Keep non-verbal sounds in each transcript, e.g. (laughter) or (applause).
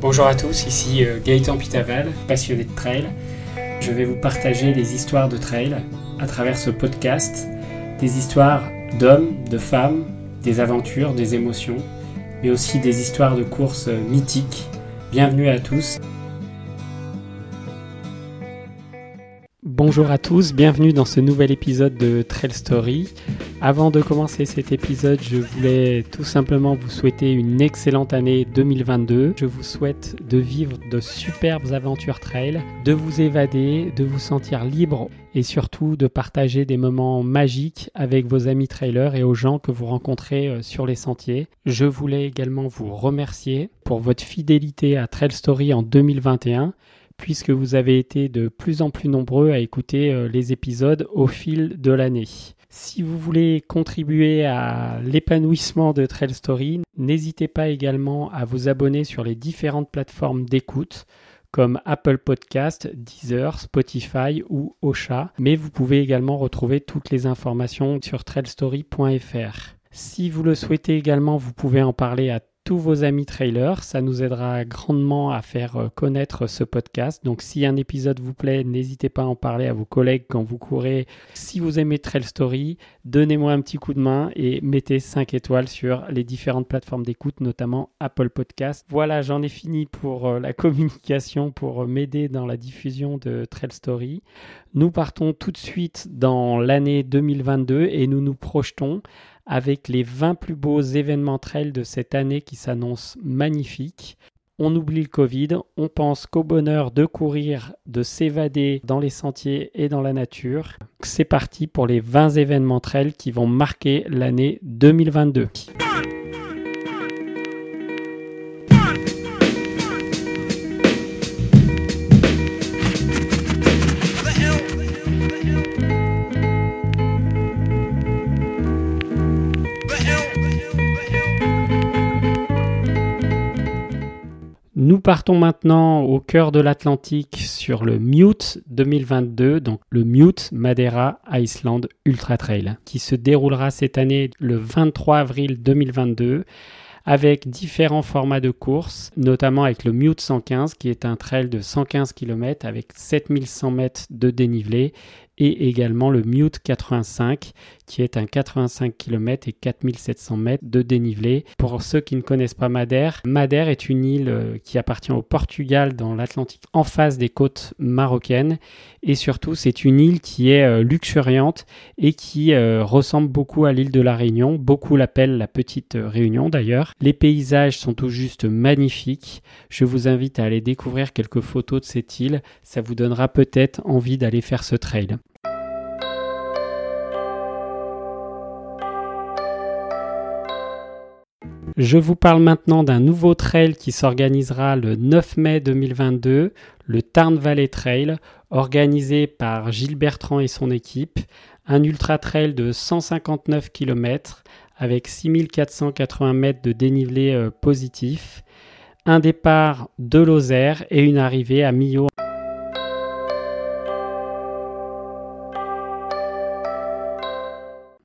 Bonjour à tous, ici euh, Gaëtan Pitaval, passionné de trail. Je vais vous partager des histoires de trail à travers ce podcast, des histoires d'hommes, de femmes, des aventures, des émotions, mais aussi des histoires de courses euh, mythiques. Bienvenue à tous. Bonjour à tous, bienvenue dans ce nouvel épisode de Trail Story. Avant de commencer cet épisode, je voulais tout simplement vous souhaiter une excellente année 2022. Je vous souhaite de vivre de superbes aventures trail, de vous évader, de vous sentir libre et surtout de partager des moments magiques avec vos amis trailers et aux gens que vous rencontrez euh, sur les sentiers. Je voulais également vous remercier pour votre fidélité à Trail Story en 2021 puisque vous avez été de plus en plus nombreux à écouter euh, les épisodes au fil de l'année. Si vous voulez contribuer à l'épanouissement de Trail Story, n'hésitez pas également à vous abonner sur les différentes plateformes d'écoute comme Apple Podcast, Deezer, Spotify ou Ocha, mais vous pouvez également retrouver toutes les informations sur trailstory.fr. Si vous le souhaitez également, vous pouvez en parler à tous vos amis trailers. Ça nous aidera grandement à faire euh, connaître ce podcast. Donc si un épisode vous plaît, n'hésitez pas à en parler à vos collègues quand vous courez. Si vous aimez Trail Story, donnez-moi un petit coup de main et mettez 5 étoiles sur les différentes plateformes d'écoute, notamment Apple Podcast. Voilà, j'en ai fini pour euh, la (laughs) communication, pour euh, m'aider dans la diffusion de Trail Story. Nous partons tout de suite dans l'année 2022 et nous nous projetons avec les 20 plus beaux événements trail de cette année qui s'annoncent magnifiques. On oublie le Covid, on pense qu'au bonheur de courir, de s'évader dans les sentiers et dans la nature. C'est parti pour les 20 événements trail qui vont marquer l'année 2022. Nous partons maintenant au cœur de l'Atlantique sur le Mute 2022, donc le Mute Madeira Iceland Ultra Trail, qui se déroulera cette année le 23 avril 2022 avec différents formats de course, notamment avec le Mute 115 qui est un trail de 115 km avec 7100 mètres de dénivelé et également le Mute 85 qui est un 85 km et 4700 mètres de dénivelé. Pour ceux qui ne connaissent pas Madère, Madère est une île euh, qui appartient au Portugal dans l'Atlantique en face des côtes marocaines et surtout c'est une île qui est euh, luxuriante et qui euh, ressemble beaucoup à l'île de la Réunion. Beaucoup l'appellent la petite Réunion d'ailleurs. Les paysages sont tout juste magnifiques. Je vous invite à aller découvrir quelques photos de cette île. Ça vous donnera peut-être envie d'aller faire ce trail. Je vous parle maintenant d'un nouveau trail qui s'organisera le 9 mai 2022, le Tarn Valley Trail, organisé par Gilles Bertrand et son équipe, un ultra trail de 159 km avec 6480 mètres de dénivelé euh, positif, un départ de Lozère et une arrivée à Millau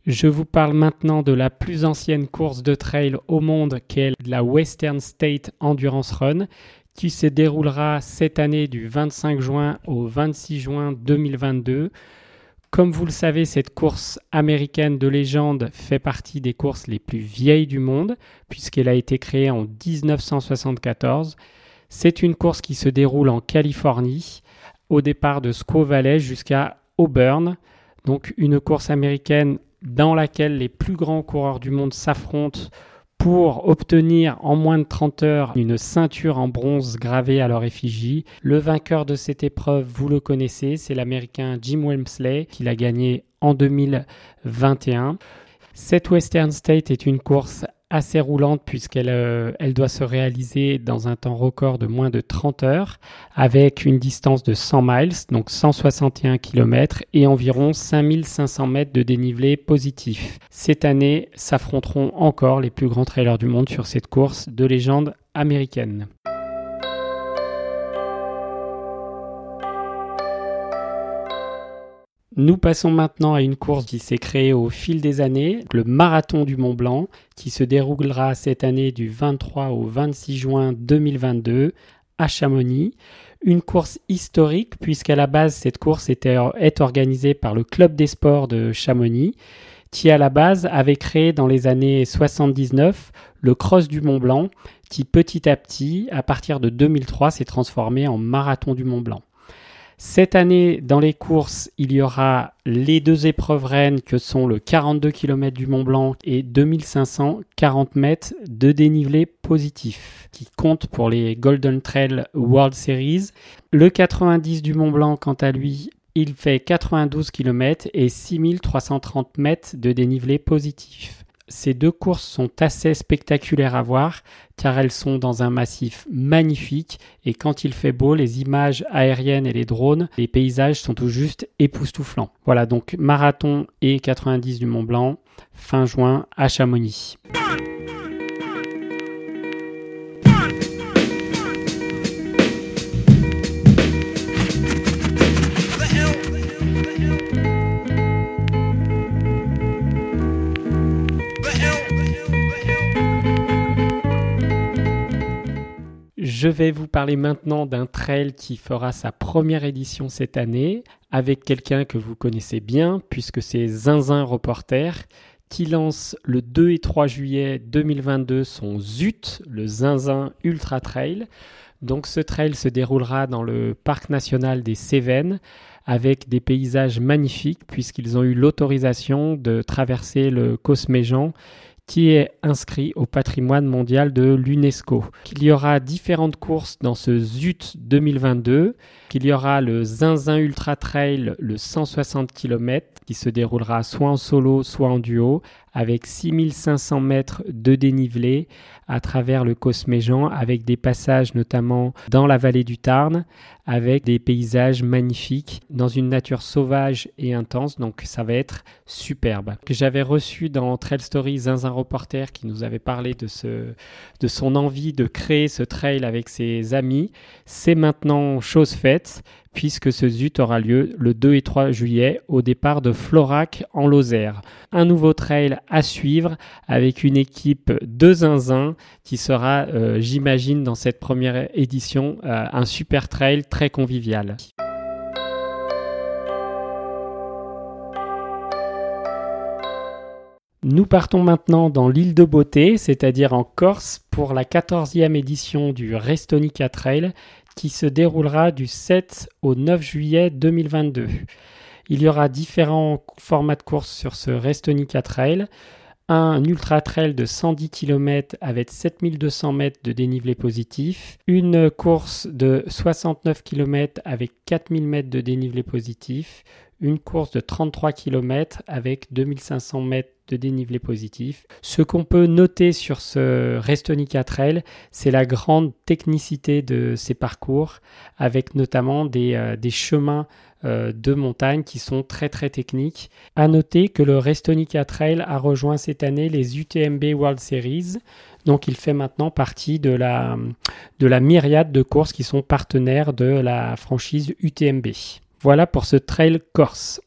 Je vous parle maintenant de la plus ancienne course de trail au monde qu'est la Western State Endurance Run qui se déroulera cette année du 25 juin au 26 juin 2022. Comme vous le savez, cette course américaine de légende fait partie des courses les plus vieilles du monde puisqu'elle a été créée en 1974. C'est une course qui se déroule en Californie au départ de Squaw Valley jusqu'à Auburn. Donc une course américaine dans laquelle les plus grands coureurs du monde s'affrontent pour obtenir en moins de 30 heures une ceinture en bronze gravée à leur effigie. Le vainqueur de cette épreuve, vous le connaissez, c'est l'américain Jim Wemsley qui l'a gagné en 2021. Cette Western State est une course assez roulante puisqu'elle euh, elle doit se réaliser dans un temps record de moins de 30 heures avec une distance de 100 miles, donc 161 km et environ 5500 mètres de dénivelé positif. Cette année s'affronteront encore les plus grands trailers du monde sur cette course de légende américaine. Nous passons maintenant à une course qui s'est créée au fil des années, le marathon du Mont Blanc, qui se déroulera cette année du 23 au 26 juin 2022 à Chamonix. Une course historique puisqu'à la base cette course était, est organisée par le club des sports de Chamonix qui à la base avait créé dans les années 79 le cross du Mont Blanc qui petit à petit à partir de 2003 s'est transformé en marathon du Mont Blanc. Cette année, dans les courses, il y aura les deux épreuves reines que sont le 42 km du Mont Blanc et 2540 mètres de dénivelé positif qui comptent pour les Golden Trail World Series. Le 90 du Mont Blanc, quant à lui, il fait 92 km et 6330 mètres de dénivelé positif. Ces deux courses sont assez spectaculaires à voir car elles sont dans un massif magnifique et quand il fait beau, les images aériennes et les drones, les paysages sont tout juste époustouflants. Voilà donc marathon et 90 du Mont Blanc, fin juin à Chamonix. Je vais vous parler maintenant d'un trail qui fera sa première édition cette année avec quelqu'un que vous connaissez bien puisque c'est Zinzin Reporter qui lance le 2 et 3 juillet 2022 son ZUT, le Zinzin Ultra Trail. Donc ce trail se déroulera dans le parc national des Cévennes avec des paysages magnifiques puisqu'ils ont eu l'autorisation de traverser le Cosméjean qui est inscrit au patrimoine mondial de l'UNESCO. Il y aura différentes courses dans ce ZUT 2022, qu'il y aura le Zinzin Ultra Trail, le 160 km, qui se déroulera soit en solo, soit en duo, avec 6500 mètres de dénivelé à travers le Cosméjean, avec des passages notamment dans la vallée du Tarn, avec des paysages magnifiques, dans une nature sauvage et intense, donc ça va être superbe. J'avais reçu dans Trail Stories un reporter qui nous avait parlé de, ce, de son envie de créer ce trail avec ses amis. C'est maintenant chose faite puisque ce ZUT aura lieu le 2 et 3 juillet au départ de Florac en Lozère. Un nouveau trail à suivre avec une équipe de zinzin qui sera, euh, j'imagine, dans cette première édition, euh, un super trail très convivial. Nous partons maintenant dans l'île de Beauté, c'est-à-dire en Corse, pour la 14e édition du Restonica Trail qui se déroulera du 7 au 9 juillet 2022. Il y aura différents formats de course sur ce Restonica Trail. Un ultra trail de 110 km avec 7200 mètres de dénivelé positif. Une course de 69 km avec 4000 mètres de dénivelé positif. Une course de 33 km avec 2500 mètres de dénivelé positif. Ce qu'on peut noter sur ce Restonica Trail, c'est la grande technicité de ces parcours, avec notamment des, euh, chemins euh, de montagne qui sont très très techniques. À noter que le Restonica Trail a rejoint cette année les UTMB World Series. Donc il fait maintenant partie de la, de la myriade de courses qui sont partenaires de la franchise UTMB. Voilà pour ce trail corse.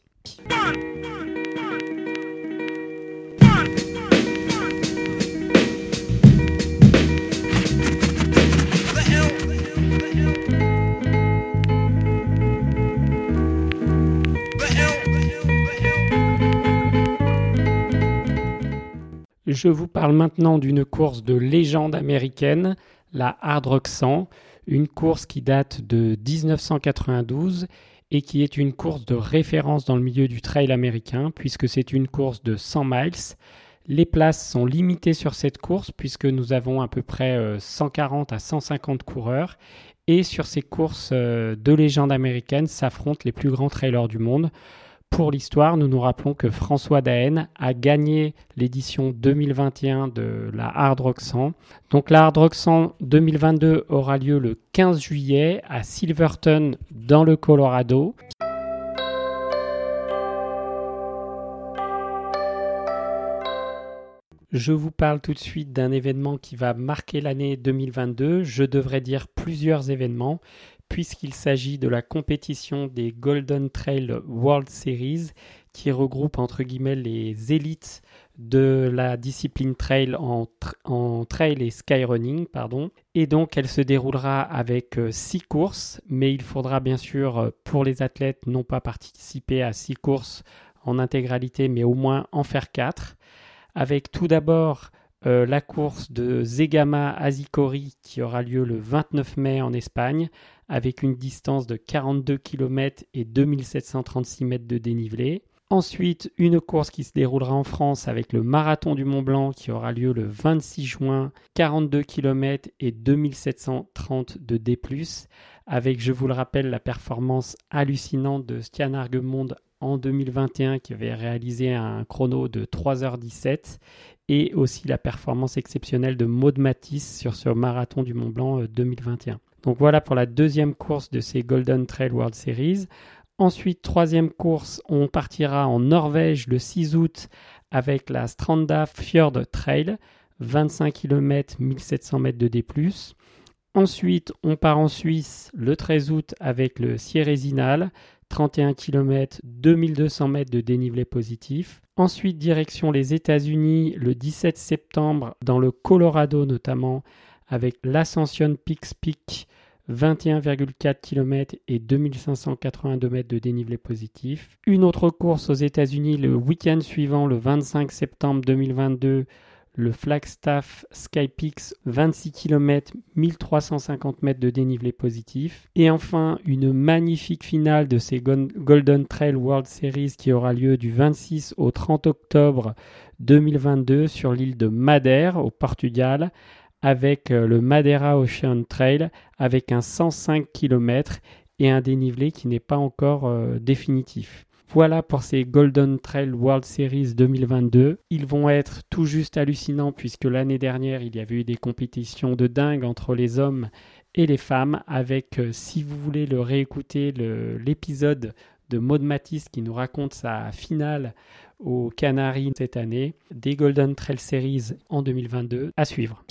Je vous parle maintenant d'une course de légende américaine, la Hard Rock 100, une course qui date de 1992 et qui est une course de référence dans le milieu du trail américain puisque c'est une course de 100 miles. Les places sont limitées sur cette course puisque nous avons à peu près 140 euh, à 150 coureurs et sur ces courses euh, de légende américaine s'affrontent les plus grands trailers du monde. Pour l'histoire, nous nous rappelons que François Daen a gagné l'édition 2021 de la Hard Rock 100. Donc la Hard Rock 100 2022 aura lieu le 15 juillet à Silverton dans le Colorado. Je vous parle tout de suite d'un événement qui va marquer l'année 2022. Je devrais dire plusieurs événements puisqu'il s'agit de la compétition des Golden Trail World Series qui regroupe entre guillemets les élites de la discipline trail en, trail et skyrunning. Pardon. Et donc elle se déroulera avec euh, six courses, mais il faudra bien sûr euh, pour les athlètes non pas participer à six courses en intégralité, mais au moins en faire quatre. Avec tout d'abord euh, la course de Zegama Azikori qui aura lieu le 29 mai en Espagne avec une distance de 42 km et 2736 mètres de dénivelé. Ensuite, une course qui se déroulera en France avec le Marathon du Mont Blanc qui aura lieu le 26 juin, 42 km et 2730 de D+, avec, je vous le rappelle, la performance hallucinante de Stian Argemonde en 2021 qui avait réalisé un chrono de 3h17 et aussi la performance exceptionnelle de Maud Matisse sur ce Marathon du Mont Blanc 2021. Euh, Donc voilà pour la deuxième course de ces Golden Trail World Series. Ensuite, troisième course, on partira en Norvège le 6 août avec la Stranda Fjord Trail, 25 km, 1700 mètres de D+. Ensuite, on part en Suisse le 13 août avec le Sierresinal, 31 km, 2200 mètres de dénivelé positif. Ensuite, direction les États-Unis le 17 septembre dans le Colorado notamment avec l'Ascension Peaks Peak 21,4 km et 2582 mètres de dénivelé positif. Une autre course aux États-Unis le week-end suivant, le 25 septembre 2022, le Flagstaff Skypeaks 26 km 1350 mètres de dénivelé positif. Et enfin, une magnifique finale de ces Golden Trail World Series qui aura lieu du 26 au 30 octobre 2022 sur l'île de Madère au Portugal avec euh, le Madeira Ocean Trail avec un 105 km et un dénivelé qui n'est pas encore euh, définitif. Voilà pour ces Golden Trail World Series 2022. Ils vont être tout juste hallucinants puisque l'année dernière, il y avait eu des compétitions de dingue entre les hommes et les femmes avec, euh, si vous voulez le réécouter, l'épisode de Maud Matisse qui nous raconte sa finale aux Canaries cette année, des Golden Trail Series en 2022 à suivre.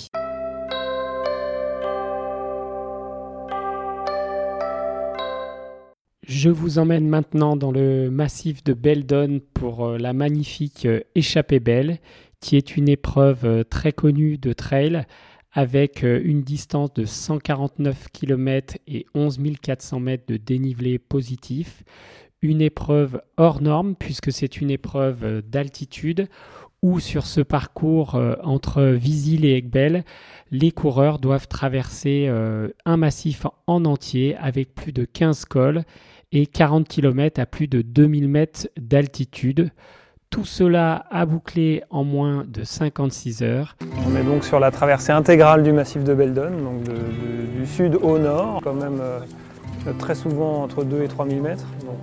Je vous emmène maintenant dans le massif de Beldon pour euh, la magnifique euh, Échappée Belle, qui est une épreuve euh, très connue de trail avec une distance de 149 km et 11 400 mètres de dénivelé positif. Une épreuve hors norme puisque c'est une épreuve d'altitude où sur ce parcours entre Visil et Egbel, les coureurs doivent traverser un massif en entier avec plus de 15 cols et 40 km à plus de 2000 mètres d'altitude. Tout cela à boucler en moins de 56 heures. On est donc sur la traversée intégrale du massif de Beldon, donc du sud au nord, quand même euh, très souvent entre 2 et 3000 mètres. Donc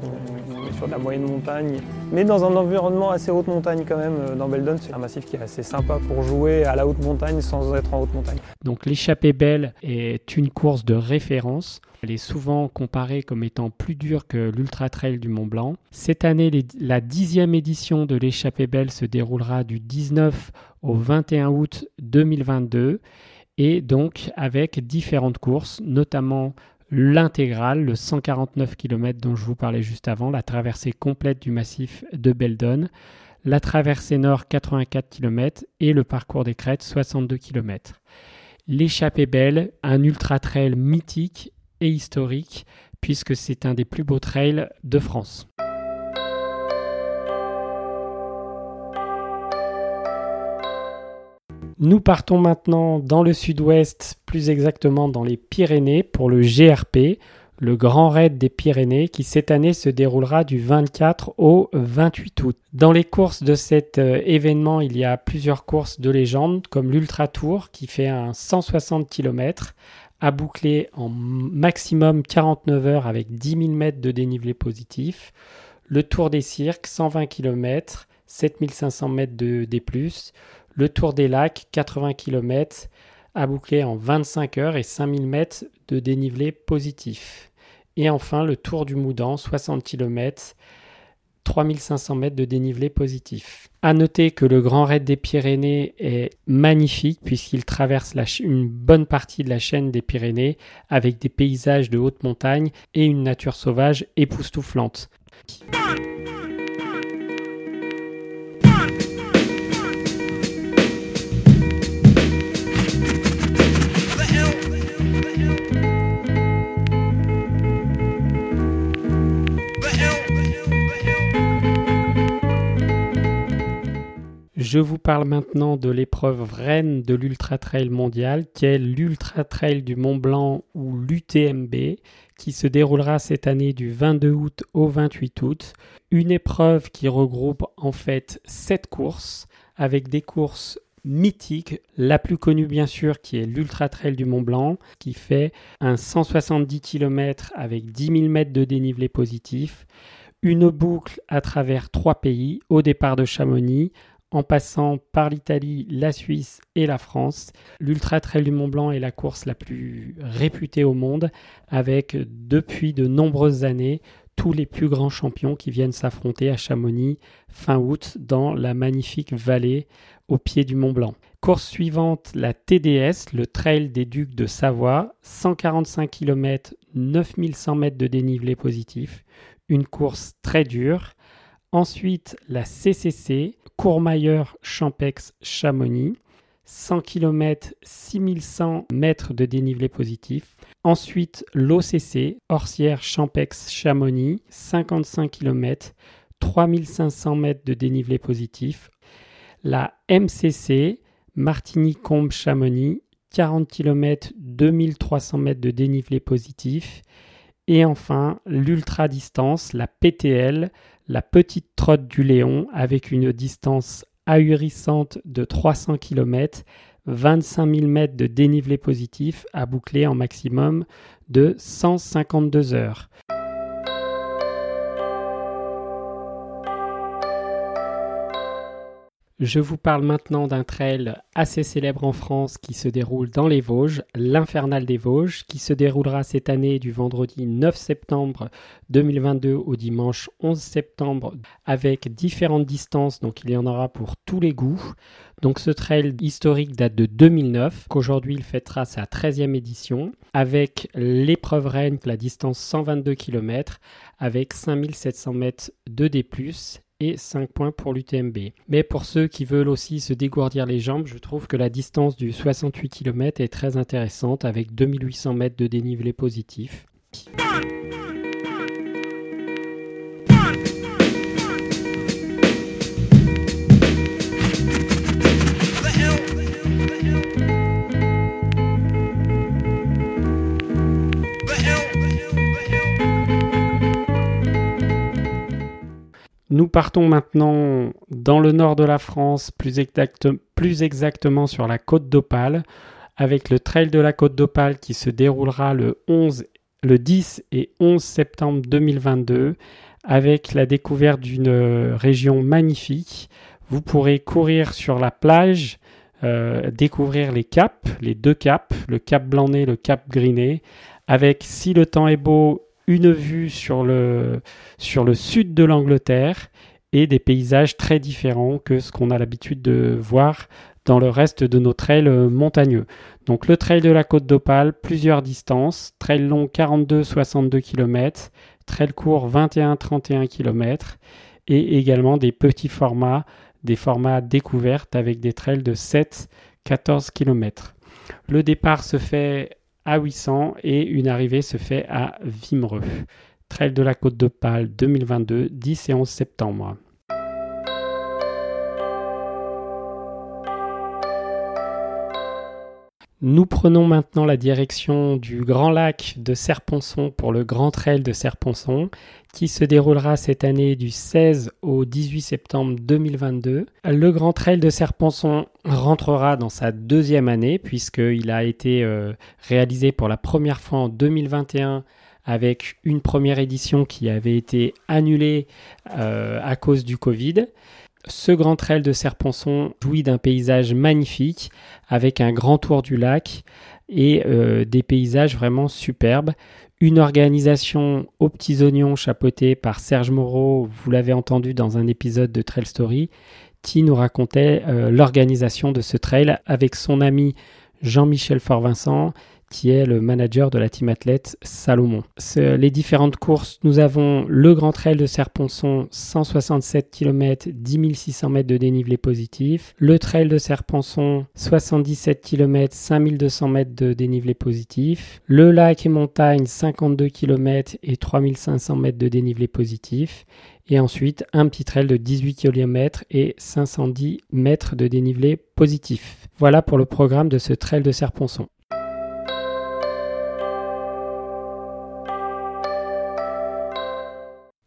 on, sur la moyenne montagne, mais dans un environnement assez haute montagne quand même. Euh, dans Beldon, c'est un massif qui est assez sympa pour jouer à la haute montagne sans être en haute montagne. Donc l'échappée belle est une course de référence. Elle est souvent comparée comme étant plus dure que l'Ultra Trail du Mont Blanc. Cette année, la dixième édition de l'échappée belle se déroulera du 19 au 21 août 2022 et donc avec différentes courses, notamment l'intégrale, le 149 km dont je vous parlais juste avant, la traversée complète du massif de Beldon, la traversée nord 84 km et le parcours des crêtes 62 km. L'échappée belle, un ultra trail mythique et historique, puisque c'est un des plus beaux trails de France. Nous partons maintenant dans le sud-ouest, plus exactement dans les Pyrénées, pour le GRP, le Grand Raid des Pyrénées, qui cette année se déroulera du 24 au 28 août. Dans les courses de cet euh, événement, il y a plusieurs courses de légende, comme l'Ultra Tour, qui fait un 160 km, à boucler en maximum 49 heures avec 10 000 mètres de dénivelé positif. Le Tour des Cirques, 120 km, 7500 mètres de D+. Le Tour des Lacs, 80 km, à boucler en 25 heures et 5000 mètres de dénivelé positif. Et enfin, le Tour du Moudan, 60 km, 3500 mètres de dénivelé positif. À noter que le Grand Raid des Pyrénées est magnifique puisqu'il traverse une bonne partie de la chaîne des Pyrénées avec des paysages de haute montagne et une nature sauvage époustouflante. Je vous parle maintenant de l'épreuve reine de l'Ultra Trail mondial, qui est l'Ultra Trail du Mont Blanc ou l'UTMB, qui se déroulera cette année du 22 août au 28 août. Une épreuve qui regroupe en fait sept courses, avec des courses mythiques, la plus connue bien sûr qui est l'Ultra Trail du Mont Blanc, qui fait un 170 km avec 10 000 mètres de dénivelé positif, une boucle à travers trois pays au départ de Chamonix, en passant par l'Italie, la Suisse et la France. L'Ultra Trail du Mont Blanc est la course la plus réputée au monde, avec depuis de nombreuses années tous les plus grands champions qui viennent s'affronter à Chamonix fin août dans la magnifique vallée au pied du Mont Blanc. Course suivante, la TDS, le Trail des Ducs de Savoie, 145 km, 9100 mètres de dénivelé positif, une course très dure. Ensuite, la CCC, Courmayeur, Champex, Chamonix. 100 km, 6100 mètres de dénivelé positif. Ensuite, l'OCC, Orsière, Champex, Chamonix, 55 km, 3500 mètres de dénivelé positif. La MCC, Martigny-Combe, Chamonix, 40 km, 2300 mètres de dénivelé positif. Et enfin, l'ultra distance, la PTL, la petite trotte du Léon avec une distance ahurissante de 300 km, 25 000 mètres de dénivelé positif à boucler en maximum de 152 heures. Je vous parle maintenant d'un trail assez célèbre en France qui se déroule dans les Vosges, l'Infernal des Vosges, qui se déroulera cette année du vendredi 9 septembre 2022 au dimanche 11 septembre avec différentes distances, donc il y en aura pour tous les goûts. Donc ce trail historique date de 2009, qu'aujourd'hui il fêtera sa 13e édition, avec l'épreuve reine, la distance 122 km, avec 5700 mètres de D+, et 5 points pour l'UTMB. Mais pour ceux qui veulent aussi se dégourdir les jambes, je trouve que la distance du 68 km est très intéressante avec 2800 mètres de dénivelé positif. Nous partons maintenant dans le nord de la France, plus, exactement sur la côte d'Opale, avec le Trail de la côte d'Opale qui se déroulera le, 11, le 10 et 11 septembre 2022, avec la découverte d'une région magnifique. Vous pourrez courir sur la plage, euh, découvrir les caps, les deux caps, le cap Blanc-Nez, le cap Griné, avec, si le temps est beau, une vue sur le, sud de l'Angleterre et des paysages très différents que ce qu'on a l'habitude de voir dans le reste de nos trails montagneux. Donc le trail de la côte d'Opale, plusieurs distances, trail long 42-62 km, trail court 21-31 km et également des petits formats, des formats découvertes avec des trails de 7-14 km. Le départ se fait à 800 et une arrivée se fait à Vimereux. Trail de la Côte d'Opale 2022, 10 et 11 septembre. Nous prenons maintenant la direction du Grand Lac de Serponçon pour le Grand Trail de Serponçon qui se déroulera cette année du 16 au 18 septembre 2022. Le Grand Trail de Serponçon rentrera dans sa deuxième année puisqu'il a été euh, réalisé pour la première fois en 2021 avec une première édition qui avait été annulée euh, à cause du Covid. Ce grand trail de Serponçon jouit d'un paysage magnifique avec un grand tour du lac et euh, des paysages vraiment superbes. Une organisation aux petits oignons chapeautée par Serge Moreau, vous l'avez entendu dans un épisode de Trail Story, qui nous racontait euh, l'organisation de ce trail avec son ami Jean-Michel Fort-Vincent qui est le manager de la team athlète Salomon. les différentes courses, nous avons le Grand Trail de Serponçon, 167 km, 10 600 mètres de dénivelé positif. Le Trail de Serponçon, 77 km, 5200 mètres de dénivelé positif. Le Lac et Montagne, 52 km et 3500 mètres de dénivelé positif. Et ensuite, un petit trail de 18 km et 510 mètres de dénivelé positif. Voilà pour le programme de ce trail de Serponçon.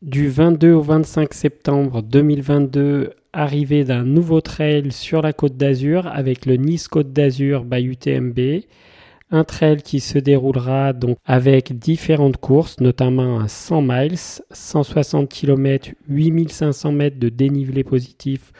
Du 22 au 25 septembre 2022, arrivée d'un nouveau trail sur la côte d'Azur avec le Nice Côte d'Azur by UTMB. Un trail qui se déroulera donc avec différentes courses, notamment un 100 miles, 160 km, 8500 mètres de dénivelé positif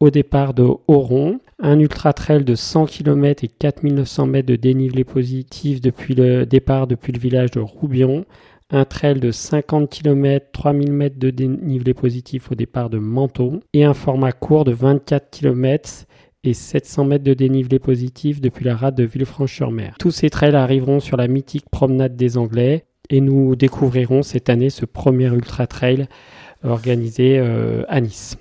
au départ de Oron, un ultra trail de 100 km et 4900 mètres de dénivelé positif depuis le départ depuis le village de Roubion, un trail de 50 km, 3000 mètres de dénivelé positif au départ de Menton et un format court de 24 km et 700 mètres de dénivelé positif depuis la rade de Villefranche-sur-Mer. Tous ces trails arriveront sur la mythique promenade des Anglais et nous découvrirons cette année ce premier ultra trail organisé euh, à Nice.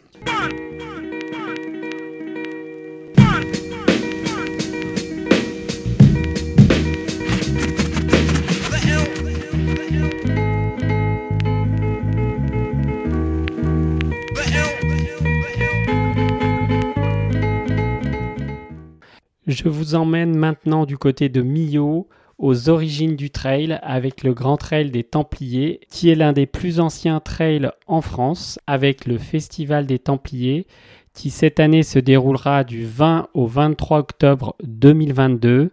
Je vous emmène maintenant du côté de Millau, aux origines du trail, avec le Grand Trail des Templiers, qui est l'un des plus anciens trails en France, avec le Festival des Templiers, qui cette année se déroulera du 20 au 23 octobre 2022.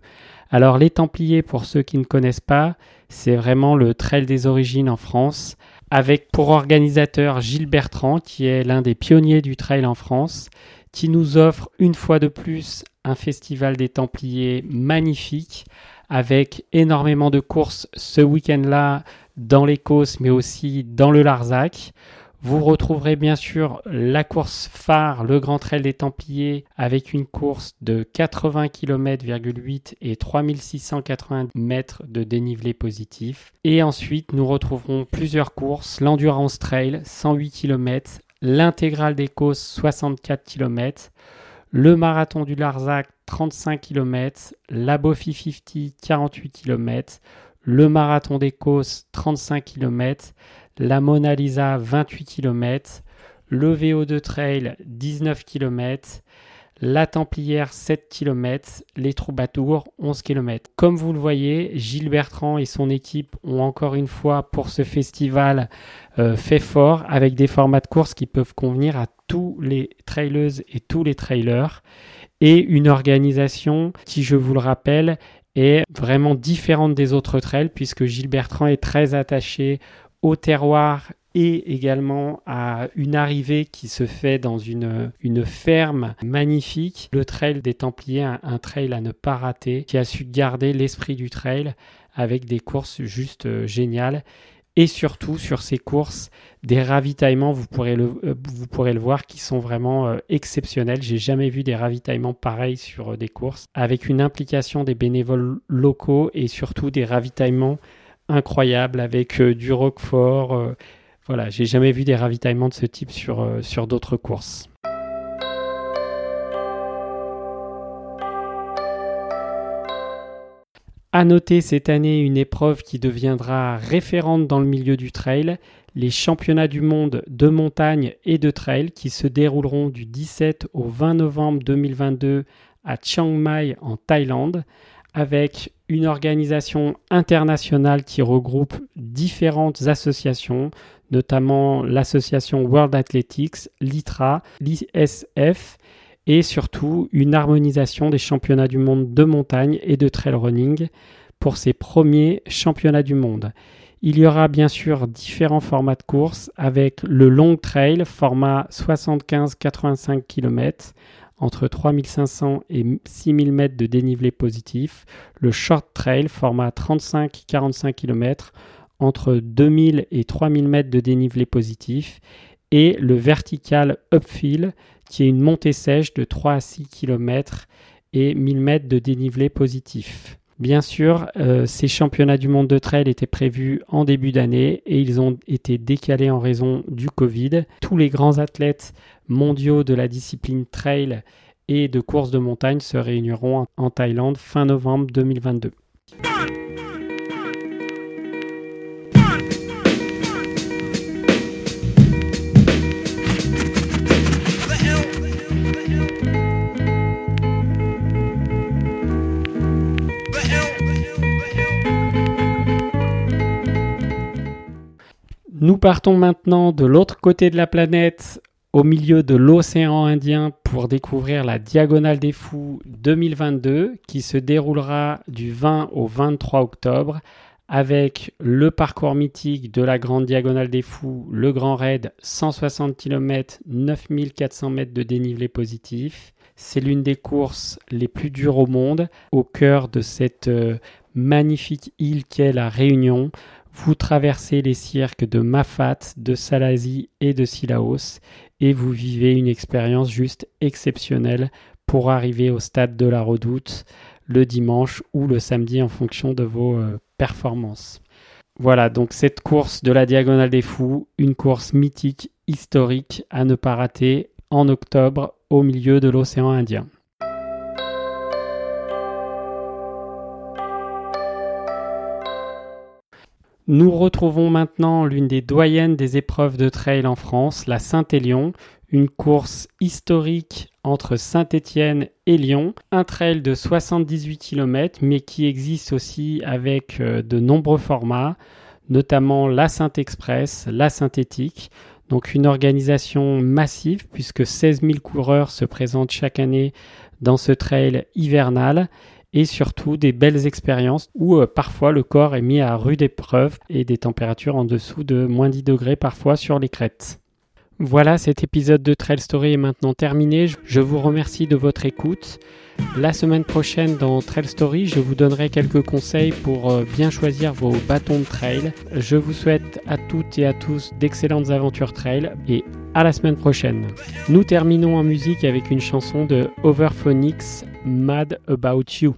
Alors les Templiers, pour ceux qui ne connaissent pas, c'est vraiment le trail des origines en France, avec pour organisateur Gilles Bertrand, qui est l'un des pionniers du trail en France, qui nous offre une fois de plus festival des Templiers magnifique avec énormément de courses ce week-end-là dans l'Écosse mais aussi dans le Larzac. Vous retrouverez bien sûr la course phare, le Grand Trail des Templiers, avec une course de 80 km,8 et 3680 mètres de dénivelé positif. Et ensuite, nous retrouverons plusieurs courses, l'Endurance Trail, 108 km, l'intégrale d'Écosse, 64 km, le marathon du Larzac 35 km, la Bofi 50 48 km, le marathon d'Écosse 35 km, la Mona Lisa 28 km, le VO2 Trail 19 km, la Templière 7 km, les Troubatours 11 km. Comme vous le voyez, Gilles Bertrand et son équipe ont encore une fois pour ce festival euh, fait fort avec des formats de course qui peuvent convenir à tous les trailers et tous les trailers et une organisation qui, je vous le rappelle, est vraiment différente des autres trails puisque Gilles Bertrand est très attaché au terroir et également à une arrivée qui se fait dans une, une ferme magnifique. Le trail des Templiers, un, trail à ne pas rater, qui a su garder l'esprit du trail avec des courses juste euh, géniales. Et surtout sur ces courses, des ravitaillements, vous pourrez le, euh, vous pourrez le voir, qui sont vraiment euh, exceptionnels. J'ai jamais vu des ravitaillements pareils sur des courses, avec une implication des bénévoles locaux et surtout des ravitaillements incroyables avec du roquefort, voilà, j'ai jamais vu des ravitaillements de ce type sur, euh, sur d'autres courses. À noter cette année une épreuve qui deviendra référente dans le milieu du trail, les championnats du monde de montagne et de trail qui se dérouleront du 17 au 20 novembre 2022 à Chiang Mai en Thaïlande avec une organisation internationale qui regroupe différentes associations, notamment l'association World Athletics, l'ITRA, l'ISF et surtout une harmonisation des championnats du monde de montagne et de trail running pour ces premiers championnats du monde. Il y aura bien sûr différents formats de course avec le long trail format 75-85 km entre 3500 et 6000 mètres de dénivelé positif, le short trail format 35-45 km entre 2000 et 3000 mètres de dénivelé positif et le vertical upfill qui est une montée sèche de 3 à 6 km et 1000 mètres de dénivelé positif. Bien sûr, euh, ces championnats du monde de trail étaient prévus en début d'année et ils ont été décalés en raison du Covid. Tous les grands athlètes mondiaux de la discipline trail et de course de montagne se réuniront en Thaïlande fin novembre 2022. Nous partons maintenant de l'autre côté de la planète, au milieu de l'océan Indien, pour découvrir la Diagonale des Fous 2022, qui se déroulera du 20 au 23 octobre, avec le parcours mythique de la Grande Diagonale des Fous, le Grand Raid, 160 km, 9400 mètres de dénivelé positif. C'est l'une des courses les plus dures au monde, au cœur de cette euh, magnifique île qu'est la Réunion, vous traversez les cirques de Mafat, de Salazie et de Silaos et vous vivez une expérience juste exceptionnelle pour arriver au stade de la redoute le dimanche ou le samedi en fonction de vos euh, performances. Voilà, donc cette course de la Diagonale des Fous, une course mythique, historique à ne pas rater en octobre au milieu de l'océan Indien. Nous retrouvons maintenant l'une des doyennes des épreuves de trail en France, la Saint-Élion, une course historique entre Saint-Étienne et Lyon, un trail de 78 km mais qui existe aussi avec euh, de nombreux formats, notamment la Saint-Express, la synthétique. Donc une organisation massive puisque 16 000 coureurs se présentent chaque année dans ce trail hivernal et surtout des belles expériences où euh, parfois le corps est mis à rude épreuve et des températures en dessous de moins 10 degrés parfois sur les crêtes. Voilà, cet épisode de Trail Story est maintenant terminé. Je vous remercie de votre écoute. La semaine prochaine dans Trail Story, je vous donnerai quelques conseils pour euh, bien choisir vos bâtons de trail. Je vous souhaite à toutes et à tous d'excellentes aventures trail et à la semaine prochaine. Nous terminons en musique avec une chanson de Overphonics, Mad About You.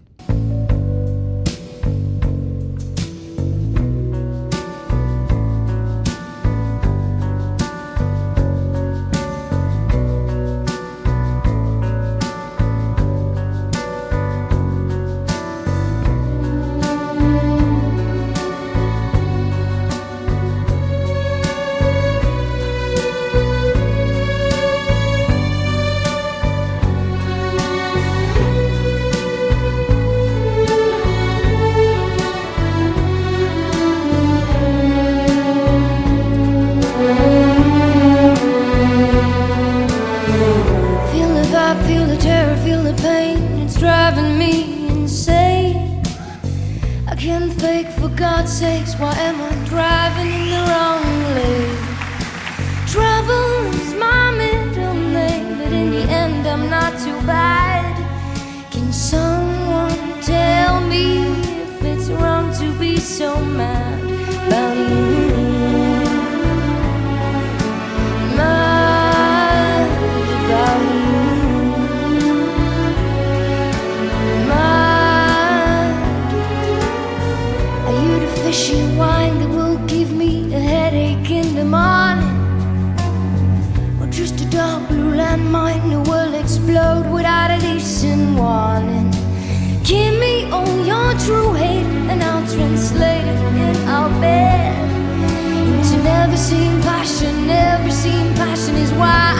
so mad about you. Mad about you. Mad. Are you the fishy wine that will give me a headache in the morning? Or just a dark blue landmine that will explode without a decent warning? Give me all your true seen passion, never seen passion is why.